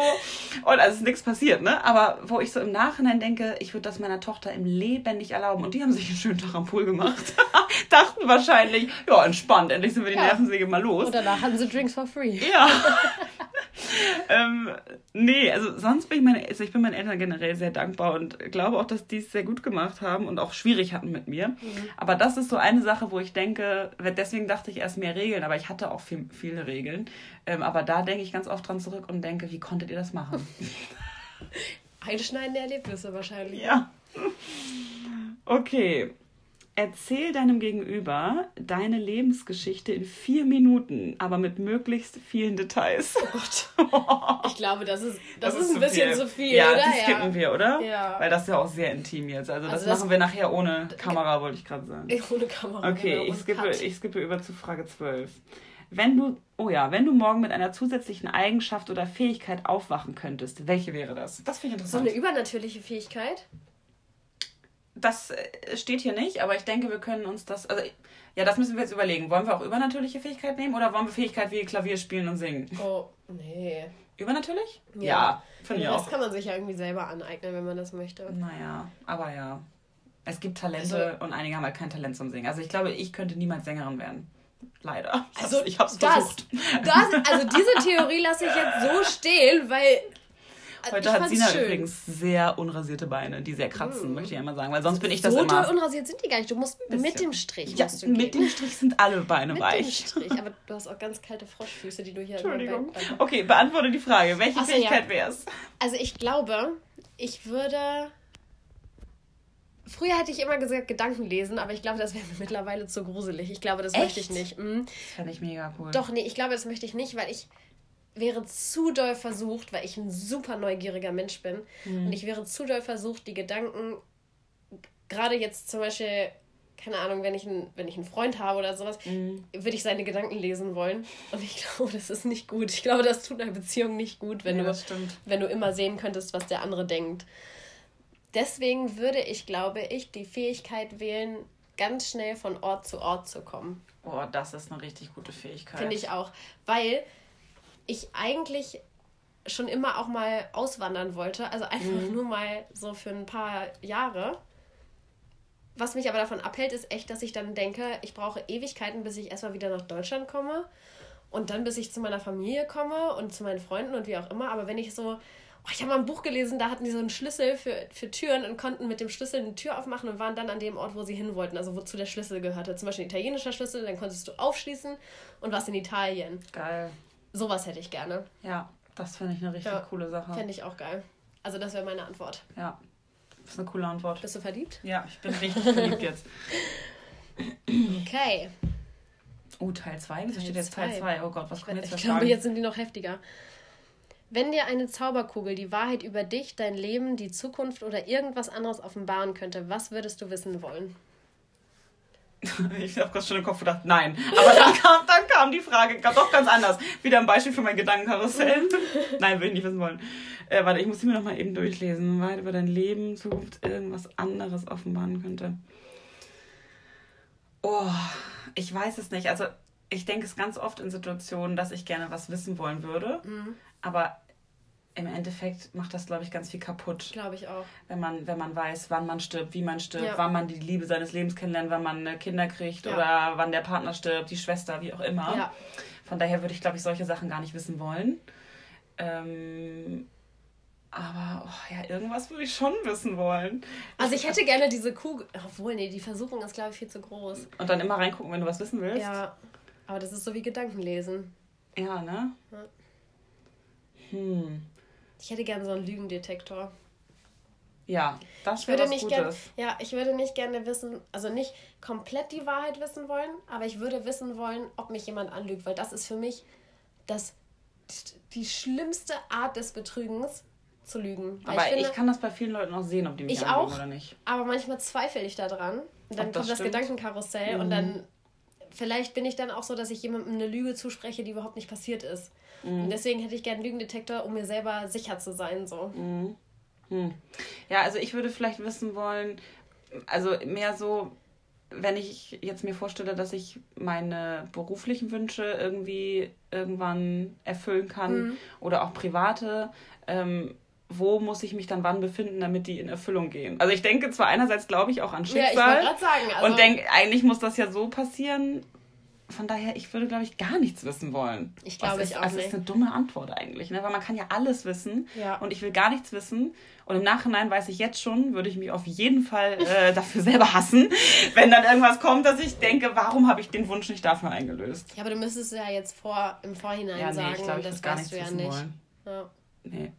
Speaker 3: Und also ist nichts passiert, ne? Aber wo ich so im Nachhinein denke, ich würde das meiner Tochter im Leben nicht erlauben. Und die haben sich einen schönen Tag am Pool gemacht. Dachten wahrscheinlich, ja, entspannt, endlich sind wir die ja. Nervensäge mal los.
Speaker 2: Und danach hatten sie Drinks for free.
Speaker 3: Ja. ähm, nee, also sonst bin ich meine, also ich bin meinen Eltern generell sehr dankbar und glaube auch, dass die es sehr gut gemacht haben und auch schwierig hatten mit mir. Mhm. Aber das ist so eine Sache, wo ich denke, deswegen dachte ich erst mehr Regeln, aber ich hatte auch viel, viele Regeln. Ähm, aber da denke ich ganz oft dran zurück und denke, wie konntet ihr das machen?
Speaker 2: Einschneidende Erlebnisse wahrscheinlich.
Speaker 3: Ja. Okay. Erzähl deinem Gegenüber deine Lebensgeschichte in vier Minuten, aber mit möglichst vielen Details. Oh
Speaker 2: Gott. Ich glaube, das ist, das, das ist, ein bisschen viel. zu viel,
Speaker 3: ja, oder? das skippen ja. wir, oder? Ja. Weil das ist ja auch sehr intim jetzt. Also, das, also das machen wir nachher ohne Kamera, wollte ich gerade sagen.
Speaker 2: Ohne Kamera.
Speaker 3: Okay, genau, ich, skippe, ich skippe über zu Frage 12. Wenn du, oh ja, wenn du morgen mit einer zusätzlichen Eigenschaft oder Fähigkeit aufwachen könntest, welche wäre das? Das finde ich interessant.
Speaker 2: So eine übernatürliche Fähigkeit?
Speaker 3: das äh, steht hier nicht, aber ich denke, wir können uns das. Also, ja, das müssen wir jetzt überlegen. Wollen wir auch übernatürliche Fähigkeit nehmen oder wollen wir Fähigkeit wie Klavier spielen und singen?
Speaker 2: Oh, nee.
Speaker 3: Übernatürlich? Ja, ja
Speaker 2: finde ich auch. Das kann man sich ja irgendwie selber aneignen, wenn man das möchte.
Speaker 3: Naja, aber ja. Es gibt Talente also, und einige haben halt kein Talent zum Singen. Also ich glaube, ich könnte niemals Sängerin werden. Leider. Ich
Speaker 2: Also
Speaker 3: hab's, ich hab's
Speaker 2: das,
Speaker 3: versucht.
Speaker 2: das, also diese Theorie lasse ich jetzt so stehen, weil
Speaker 3: Heute
Speaker 2: ich
Speaker 3: hat Sina
Speaker 2: schön. Mm.
Speaker 3: übrigens sehr unrasierte Beine, die sehr kratzen, möchte ich einmal sagen. Weil sonst bin ich das
Speaker 2: so
Speaker 3: immer.
Speaker 2: doll unrasiert sind die gar nicht. Du musst mit dem Strich.
Speaker 3: ja,
Speaker 2: musst du
Speaker 3: mit dem Strich sind alle Beine
Speaker 2: Mit dem
Speaker 3: weich.
Speaker 2: Strich. Aber du hast auch ganz kalte Froschfüße, die du hier
Speaker 3: Entschuldigung.
Speaker 2: bei-
Speaker 3: Okay, beantworte die Frage. Welche
Speaker 2: Ach so,
Speaker 3: Fähigkeit
Speaker 2: ja.
Speaker 3: wär's?
Speaker 2: Also ich glaube, ich würde. Früher hätte ich immer gesagt Gedanken lesen, aber ich glaube, das wäre mir mittlerweile zu gruselig. Ich glaube, das möchte ich
Speaker 3: Echt?
Speaker 2: nicht. Mhm.
Speaker 3: Das fände ich mega cool.
Speaker 2: Doch, nee, ich glaube, das möchte ich nicht, weil ich wäre zu doll versucht, weil ich ein super neugieriger Mensch bin.
Speaker 3: Mhm.
Speaker 2: Und ich wäre zu doll versucht, die Gedanken, gerade jetzt zum Beispiel, keine Ahnung, wenn ich, ein, wenn ich einen Freund habe oder sowas,
Speaker 3: Mhm.
Speaker 2: würde ich seine Gedanken lesen wollen. Und ich glaube, das ist nicht gut. Ich glaube, das tut einer Beziehung nicht gut, wenn,
Speaker 3: Ja,
Speaker 2: du, wenn du immer sehen könntest, was der andere denkt. Deswegen würde ich, glaube ich, die Fähigkeit wählen, ganz schnell von Ort zu Ort zu kommen.
Speaker 3: Boah, das ist eine richtig gute Fähigkeit.
Speaker 2: Finde ich auch. Weil ich eigentlich schon immer auch mal auswandern wollte. Also einfach
Speaker 3: Mhm.
Speaker 2: nur mal so für ein paar Jahre. Was mich aber davon abhält, ist echt, dass ich dann denke, ich brauche Ewigkeiten, bis ich erstmal wieder nach Deutschland komme. Und dann, bis ich zu meiner Familie komme und zu meinen Freunden und wie auch immer. Aber wenn ich so. Oh, ich habe mal ein Buch gelesen, da hatten die so einen Schlüssel für, für Türen und konnten mit dem Schlüssel eine Tür aufmachen und waren dann an dem Ort, wo sie hin wollten. Also wozu der Schlüssel gehörte. Zum Beispiel ein italienischer Schlüssel, dann konntest du aufschließen und warst in Italien.
Speaker 3: Geil.
Speaker 2: Sowas hätte ich gerne.
Speaker 3: Ja, das finde ich eine richtig
Speaker 2: Ja.
Speaker 3: coole Sache.
Speaker 2: Fände ich auch geil. Also das wäre meine Antwort.
Speaker 3: Ja, das ist eine coole Antwort.
Speaker 2: Bist du verliebt?
Speaker 3: Ja, ich bin richtig verliebt jetzt.
Speaker 2: Okay.
Speaker 3: Oh, Teil 2? Wieso steht jetzt Teil
Speaker 2: zwei.
Speaker 3: 2? Oh Gott, was kommt jetzt
Speaker 2: Ich glaube, jetzt sind die noch heftiger. Wenn dir eine Zauberkugel die Wahrheit über dich, dein Leben, die Zukunft oder irgendwas anderes offenbaren könnte, was würdest du wissen wollen?
Speaker 3: Ich habe gerade schon im Kopf gedacht, nein. Aber dann kam, dann kam die Frage, doch ganz anders. Wieder ein Beispiel für mein Gedankenkarussell. nein, will ich nicht wissen wollen. Äh, warte, ich muss sie mir noch mal eben durchlesen. Weit über dein Leben, Zukunft, irgendwas anderes offenbaren könnte. Oh, ich weiß es nicht. Also, ich denke es ganz oft in Situationen, dass ich gerne was wissen wollen würde.
Speaker 2: Mhm.
Speaker 3: Aber im Endeffekt macht das, glaube ich, ganz viel kaputt.
Speaker 2: Glaube ich auch.
Speaker 3: wenn man, wenn man weiß, wann man stirbt, wie man stirbt,
Speaker 2: Ja.
Speaker 3: wann man die Liebe seines Lebens kennenlernt, wann man äh, Kinder kriegt
Speaker 2: Ja.
Speaker 3: oder wann der Partner stirbt, die Schwester, wie auch immer.
Speaker 2: Ja.
Speaker 3: Von daher würde ich, glaube ich, solche Sachen gar nicht wissen wollen. Ähm, aber oh, ja, irgendwas würde ich schon wissen wollen.
Speaker 2: Also ich hätte gerne diese Kugel. Obwohl, nee, die Versuchung ist, glaube ich, viel zu groß.
Speaker 3: Und dann immer reingucken, wenn du was wissen willst.
Speaker 2: Ja. Aber das ist so wie Gedankenlesen.
Speaker 3: Ja, ne?
Speaker 2: Ja.
Speaker 3: Hm.
Speaker 2: Ich hätte gerne so einen Lügendetektor.
Speaker 3: Ja, das
Speaker 2: Ich
Speaker 3: wäre
Speaker 2: nicht gerne,
Speaker 3: Gutes.
Speaker 2: ja, ich würde nicht gerne wissen, also nicht komplett die Wahrheit wissen wollen, aber ich würde wissen wollen, ob mich jemand anlügt, weil das ist für mich das die schlimmste Art des Betrügens zu lügen. Weil
Speaker 3: Aber ich,
Speaker 2: finde,
Speaker 3: kann das bei vielen Leuten auch sehen, ob die mich
Speaker 2: Ich
Speaker 3: anlügen
Speaker 2: auch.
Speaker 3: oder nicht.
Speaker 2: aber manchmal zweifle ich daran. Und dann
Speaker 3: Ob das
Speaker 2: kommt das
Speaker 3: stimmt?
Speaker 2: Gedankenkarussell und
Speaker 3: Mhm.
Speaker 2: dann vielleicht bin ich dann auch so, dass ich jemandem eine Lüge zuspreche, die überhaupt nicht passiert ist.
Speaker 3: Mhm.
Speaker 2: Und deswegen hätte ich gerne einen Lügendetektor, um mir selber sicher zu sein. So.
Speaker 3: Mhm. Hm. Ja, also ich würde vielleicht wissen wollen, also mehr so, wenn ich jetzt mir vorstelle, dass ich meine beruflichen Wünsche irgendwie irgendwann erfüllen kann
Speaker 2: Mhm.
Speaker 3: oder auch private, ähm, wo muss ich mich dann wann befinden, damit die in Erfüllung gehen? Also ich denke zwar einerseits glaube ich auch an
Speaker 2: Ja,
Speaker 3: Schicksal
Speaker 2: gerade sagen. Also,
Speaker 3: und denke, eigentlich muss das ja so passieren. Von daher, ich würde, glaube ich, gar nichts wissen wollen.
Speaker 2: Ich glaube,
Speaker 3: Das ist,
Speaker 2: ich auch
Speaker 3: Das
Speaker 2: nicht.
Speaker 3: ist eine dumme Antwort eigentlich, ne? weil man kann ja alles wissen
Speaker 2: Ja.
Speaker 3: und ich will gar nichts wissen. Und im Nachhinein weiß ich jetzt schon, würde ich mich auf jeden Fall äh, dafür selber hassen, wenn dann irgendwas kommt, dass ich denke, warum habe ich den Wunsch nicht dafür eingelöst?
Speaker 2: Ja, aber du müsstest ja jetzt vor, im Vorhinein
Speaker 3: Ja, nee,
Speaker 2: sagen,
Speaker 3: ich glaube, ich
Speaker 2: das weißt du ja nicht.
Speaker 3: wollen.
Speaker 2: Ja.
Speaker 3: Nee.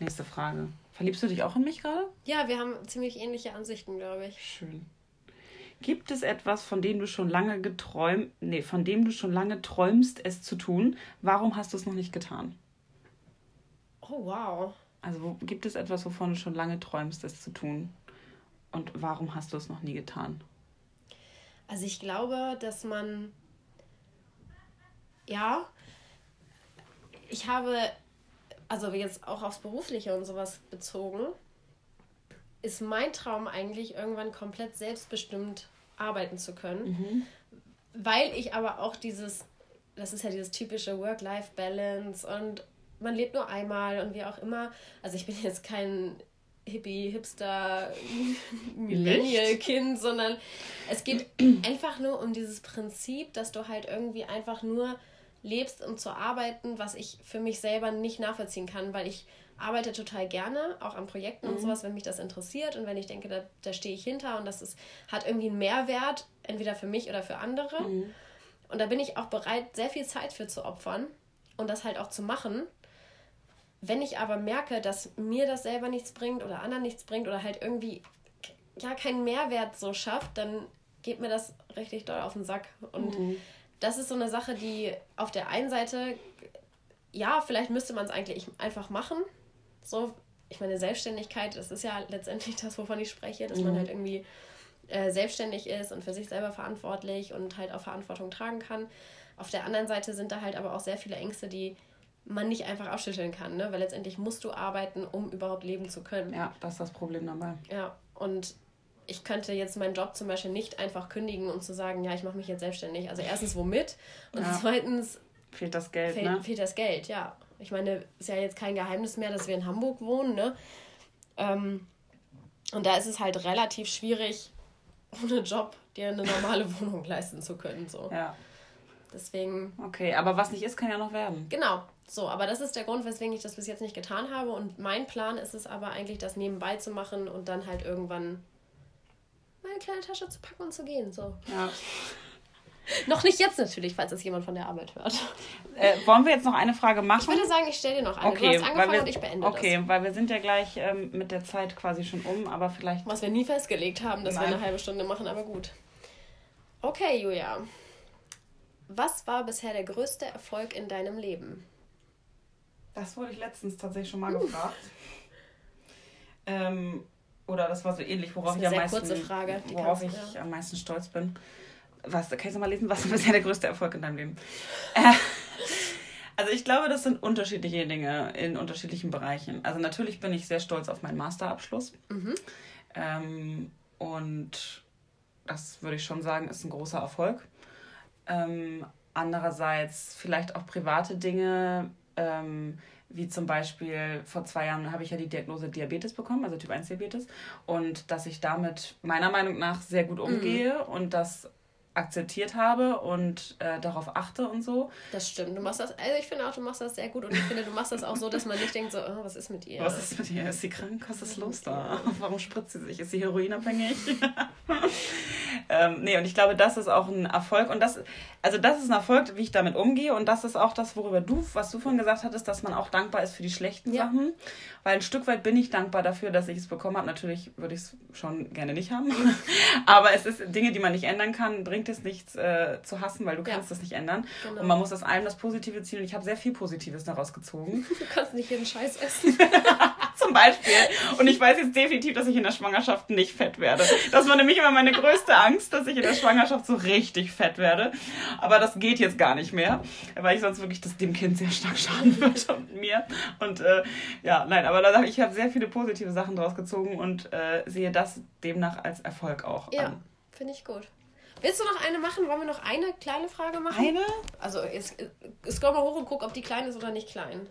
Speaker 3: Nächste Frage. Verliebst du dich auch in mich gerade?
Speaker 2: ja, wir haben ziemlich ähnliche Ansichten, glaube ich.
Speaker 3: Schön. Gibt es etwas, von dem du schon lange geträumt, nee, von dem du schon lange träumst, es zu tun? Warum hast du es noch nicht getan?
Speaker 2: Oh, wow.
Speaker 3: Also gibt es etwas, wovon du schon lange träumst, es zu tun? Und warum hast du es noch nie getan?
Speaker 2: Also ich glaube, dass man, ja, ich habe, also jetzt auch aufs Berufliche und sowas bezogen, ist mein Traum eigentlich irgendwann komplett selbstbestimmt arbeiten zu können. Weil ich aber auch dieses, das ist ja dieses typische Work-Life-Balance und man lebt nur einmal und wie auch immer. Also ich bin jetzt kein Hippie, Hipster, Millennial-Kind, sondern es geht einfach nur um dieses Prinzip, dass du halt irgendwie einfach nur lebst, um zu arbeiten, was ich für mich selber nicht nachvollziehen kann, weil ich arbeite total gerne, auch an Projekten mhm. und sowas, wenn mich das interessiert und wenn ich denke, da, da stehe ich hinter und das ist, hat irgendwie einen Mehrwert, entweder für mich oder für andere. Mhm. Und da bin ich auch bereit, sehr viel Zeit für zu opfern und das halt auch zu machen. Wenn ich aber merke, dass mir das selber nichts bringt oder anderen nichts bringt oder halt irgendwie ja keinen Mehrwert so schafft, dann geht mir das richtig doll auf den Sack. Und mhm. Das ist so eine Sache, die auf der einen Seite, ja, vielleicht müsste man es eigentlich einfach machen. So, ich meine, Selbstständigkeit, das ist ja letztendlich das, wovon ich spreche, dass mhm. man halt irgendwie äh, selbstständig ist und für sich selber verantwortlich und halt auch Verantwortung tragen kann. Auf der anderen Seite sind da halt aber auch sehr viele Ängste, die man nicht einfach ausschütteln kann, ne? weil letztendlich musst du arbeiten, um überhaupt leben zu können.
Speaker 3: Ja, das ist das Problem dabei.
Speaker 2: Ja, und ich könnte jetzt meinen Job zum Beispiel nicht einfach kündigen und zu sagen, ja, ich mache mich jetzt selbstständig. Also erstens womit und ja. zweitens
Speaker 3: fehlt das Geld,
Speaker 2: fehlt,
Speaker 3: ne?
Speaker 2: fehlt das Geld, ja. Ich meine, ist ja jetzt kein Geheimnis mehr, dass wir in Hamburg wohnen, ne? Ähm, und da ist es halt relativ schwierig, ohne Job dir eine normale Wohnung leisten zu können. So. Ja. Deswegen.
Speaker 3: Okay, aber was nicht ist, kann ja noch werden.
Speaker 2: Genau. So, aber das ist der Grund, weswegen ich das bis jetzt nicht getan habe. Und mein Plan ist es aber eigentlich, das nebenbei zu machen und dann halt irgendwann meine kleine Tasche zu packen und zu gehen. So. Ja. noch nicht jetzt natürlich, falls es jemand von der Arbeit hört.
Speaker 3: Äh, wollen wir jetzt noch eine Frage machen?
Speaker 2: Ich würde sagen, ich stelle dir noch eine. Okay, du hast angefangen
Speaker 3: wir, und ich beende Okay, das. weil wir sind ja gleich ähm, mit der Zeit quasi schon um, aber vielleicht...
Speaker 2: Was wir nie festgelegt haben, dass Nein. wir eine halbe Stunde machen, aber gut. Okay, Julia. Was war bisher der größte Erfolg in deinem Leben?
Speaker 3: Das wurde ich letztens tatsächlich schon mal uh. gefragt. Ähm, oder das war so ähnlich, worauf ich am meisten, Frage, worauf ich ja. am meisten stolz bin. Was, kannst du mal lesen, was ist bisher der größte Erfolg in deinem Leben? Äh, also ich glaube, das sind unterschiedliche Dinge in unterschiedlichen Bereichen. Also natürlich bin ich sehr stolz auf meinen Masterabschluss. Mhm. Ähm, und das würde ich schon sagen, ist ein großer Erfolg. Ähm, andererseits vielleicht auch private Dinge, ähm, wie zum Beispiel vor zwei Jahren habe ich ja die Diagnose Diabetes bekommen, also Typ 1 Diabetes, und dass ich damit meiner Meinung nach sehr gut umgehe mhm. und das akzeptiert habe und äh, darauf achte und so.
Speaker 2: Das stimmt. Du machst das, also ich finde auch, du machst das sehr gut und ich finde, du machst das auch so, dass man nicht denkt, so, oh, was ist mit ihr?
Speaker 3: Was ist mit ihr? Ist sie krank? Was ist los da? Warum spritzt sie sich? Ist sie heroinabhängig? ähm, nee, und ich glaube, das ist auch ein Erfolg und das, also das ist ein Erfolg, wie ich damit umgehe und das ist auch das, worüber du, was du vorhin gesagt hattest, dass man auch dankbar ist für die schlechten ja. Sachen, weil ein Stück weit bin ich dankbar dafür, dass ich es bekommen habe. Natürlich würde ich es schon gerne nicht haben, aber es ist Dinge, die man nicht ändern kann, bringt es nichts äh, zu hassen, weil du ja. kannst das nicht ändern. Genau. Und man muss aus allem das Positive ziehen. Und ich habe sehr viel Positives daraus gezogen.
Speaker 2: Du kannst nicht jeden Scheiß essen.
Speaker 3: Zum Beispiel. Und ich weiß jetzt definitiv, dass ich in der Schwangerschaft nicht fett werde. Das war nämlich immer meine größte Angst, dass ich in der Schwangerschaft so richtig fett werde. Aber das geht jetzt gar nicht mehr, weil ich sonst wirklich das dem Kind sehr stark schaden würde und mir. Und äh, ja, nein, aber da, ich habe sehr viele positive Sachen daraus gezogen und äh, sehe das demnach als Erfolg auch
Speaker 2: ja, an. finde ich gut. Willst du noch eine machen? Wollen wir noch eine kleine Frage machen? Eine? Also, jetzt, äh, scroll mal hoch und guck, ob die klein ist oder nicht klein.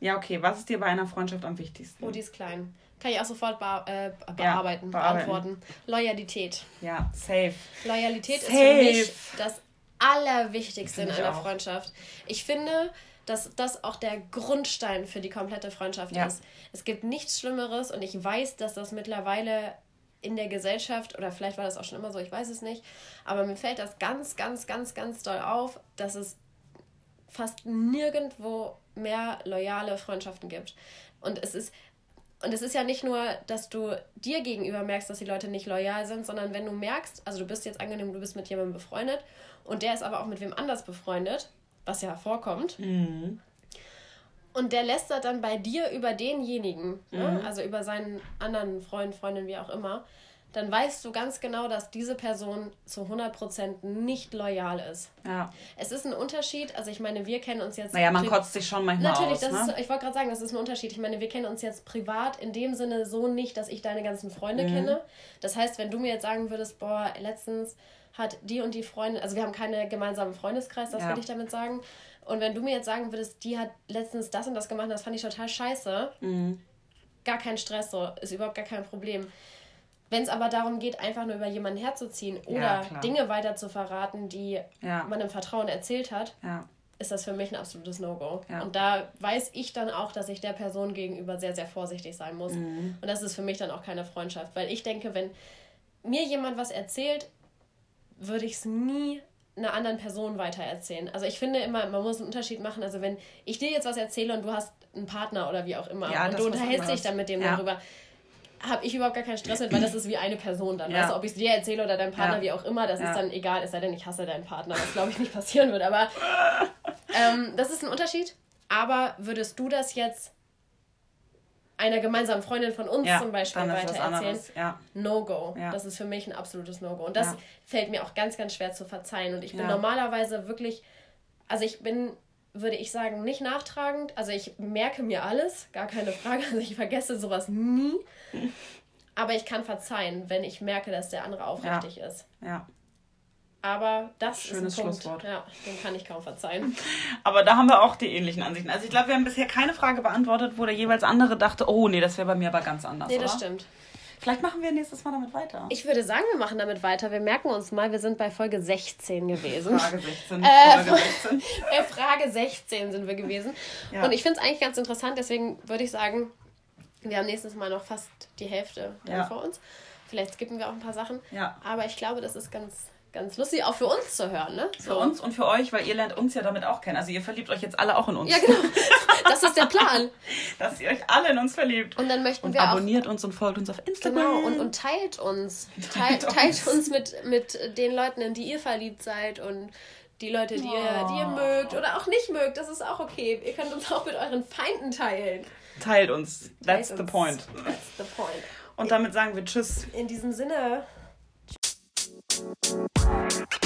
Speaker 3: Ja, okay. Was ist dir bei einer Freundschaft am wichtigsten?
Speaker 2: Oh, die ist klein. Kann ich auch sofort be äh, bearbeiten, ja, beantworten. Loyalität.
Speaker 3: Ja, safe.
Speaker 2: Loyalität safe. ist für mich das Allerwichtigste in einer auch. Freundschaft. Ich finde, dass das auch der Grundstein für die komplette Freundschaft ja. ist. Es gibt nichts Schlimmeres und ich weiß, dass das mittlerweile in der Gesellschaft, oder vielleicht war das auch schon immer so, ich weiß es nicht, aber mir fällt das ganz, ganz, ganz, ganz doll auf, dass es fast nirgendwo mehr loyale Freundschaften gibt. Und es ist, und es ist ja nicht nur, dass du dir gegenüber merkst, dass die Leute nicht loyal sind, sondern wenn du merkst, also du bist jetzt angenehm, du bist mit jemandem befreundet und der ist aber auch mit wem anders befreundet, was ja vorkommt. Mhm. Und der lästert dann bei dir über denjenigen, ne? mhm. ne? also über seinen anderen Freund, Freundin, wie auch immer, dann weißt du ganz genau, dass diese Person zu 100% nicht loyal ist. Ja. Es ist ein Unterschied, also ich meine, wir kennen uns jetzt...
Speaker 3: Naja, man kotzt sich schon manchmal Natürlich, aus,
Speaker 2: das ne? ist, ich wollte gerade sagen, das ist ein Unterschied. Ich meine, wir kennen uns jetzt privat in dem Sinne so nicht, dass ich deine ganzen Freunde mhm. kenne. Das heißt, wenn du mir jetzt sagen würdest, boah, letztens hat die und die Freundin, also wir haben keine gemeinsamen Freundeskreis, das ja. will ich damit sagen. Und wenn du mir jetzt sagen würdest, die hat letztens das und das gemacht, das fand ich total scheiße, mhm. gar kein Stress, so ist überhaupt gar kein Problem. Wenn es aber darum geht, einfach nur über jemanden herzuziehen oder
Speaker 3: klar.
Speaker 2: Dinge weiter zu verraten, die
Speaker 3: Ja.
Speaker 2: man im Vertrauen erzählt hat,
Speaker 3: Ja.
Speaker 2: ist das für mich ein absolutes No-Go.
Speaker 3: Ja.
Speaker 2: Und da weiß ich dann auch, dass ich der Person gegenüber sehr, sehr vorsichtig sein muss.
Speaker 3: Mhm.
Speaker 2: Und das ist für mich dann auch keine Freundschaft. Weil ich denke, wenn mir jemand was erzählt, würde ich es nie einer anderen Person weitererzählen. Also ich finde immer, man muss einen Unterschied machen. Also wenn ich dir jetzt was erzähle und du hast einen Partner oder wie auch immer
Speaker 3: Ja,
Speaker 2: und du unterhältst dich dann mit dem
Speaker 3: Ja.
Speaker 2: darüber, habe ich überhaupt gar keinen Stress mit, weil das ist wie eine Person dann.
Speaker 3: Ja.
Speaker 2: Weißt du, ob ich es dir erzähle oder deinem Partner, wie auch immer, das ist dann egal, es sei denn, ich hasse deinen Partner, was glaube ich nicht passieren wird. Aber ähm, das ist ein Unterschied. Aber würdest du das jetzt einer gemeinsamen Freundin von uns
Speaker 3: Ja,
Speaker 2: zum Beispiel weitererzählen?
Speaker 3: Ja.
Speaker 2: No-Go.
Speaker 3: Ja.
Speaker 2: Das ist für mich ein absolutes No-Go. Und das fällt mir auch ganz, ganz schwer zu verzeihen. Und ich bin normalerweise wirklich, also ich bin, würde ich sagen, nicht nachtragend. Also ich merke mir alles, gar keine Frage. Also ich vergesse sowas nie. Aber ich kann verzeihen, wenn ich merke, dass der andere aufrichtig ist.
Speaker 3: ja.
Speaker 2: Aber das
Speaker 3: Schönes
Speaker 2: ist ein Punkt.
Speaker 3: Schlusswort.
Speaker 2: Ja, den kann ich kaum verzeihen.
Speaker 3: Aber da haben wir auch die ähnlichen Ansichten. Also ich glaube, wir haben bisher keine Frage beantwortet, wo der jeweils andere dachte, oh nee, das wäre bei mir aber ganz anders.
Speaker 2: Nee, das
Speaker 3: oder?
Speaker 2: stimmt.
Speaker 3: Vielleicht machen wir nächstes Mal damit weiter.
Speaker 2: Ich würde sagen, wir machen damit weiter. Wir merken uns mal, wir sind bei Folge 16 gewesen.
Speaker 3: Frage 16.
Speaker 2: Äh,
Speaker 3: Folge 16.
Speaker 2: Bei Frage 16 sind wir gewesen.
Speaker 3: Ja.
Speaker 2: Und ich finde es eigentlich ganz interessant, deswegen würde ich sagen, wir haben nächstes Mal noch fast die Hälfte
Speaker 3: Ja.
Speaker 2: vor uns. Vielleicht skippen wir auch ein paar Sachen.
Speaker 3: Ja.
Speaker 2: Aber ich glaube, das ist ganz, ganz lustig, auch für uns zu hören. Ne?
Speaker 3: Für uns und für euch, weil ihr lernt uns ja damit auch kennen. Also ihr verliebt euch jetzt alle auch in uns.
Speaker 2: Ja, genau. Das ist der Plan.
Speaker 3: Dass ihr euch alle in uns verliebt.
Speaker 2: Und dann möchten
Speaker 3: Und
Speaker 2: wir auch.
Speaker 3: abonniert uns und folgt uns auf Instagram.
Speaker 2: Genau, und, und teilt uns. Teilt,
Speaker 3: Teilt
Speaker 2: teilt
Speaker 3: uns.
Speaker 2: uns mit, mit den Leuten, in die ihr verliebt seid und die Leute, die, ihr, die ihr
Speaker 3: Oh.
Speaker 2: mögt oder auch nicht mögt. Das ist auch okay. Ihr könnt uns auch mit euren Feinden teilen.
Speaker 3: Teilt uns. That's
Speaker 2: Teilt
Speaker 3: the
Speaker 2: uns.
Speaker 3: point.
Speaker 2: That's the point.
Speaker 3: Und damit sagen wir Tschüss.
Speaker 2: In diesem Sinne.
Speaker 4: Thank you.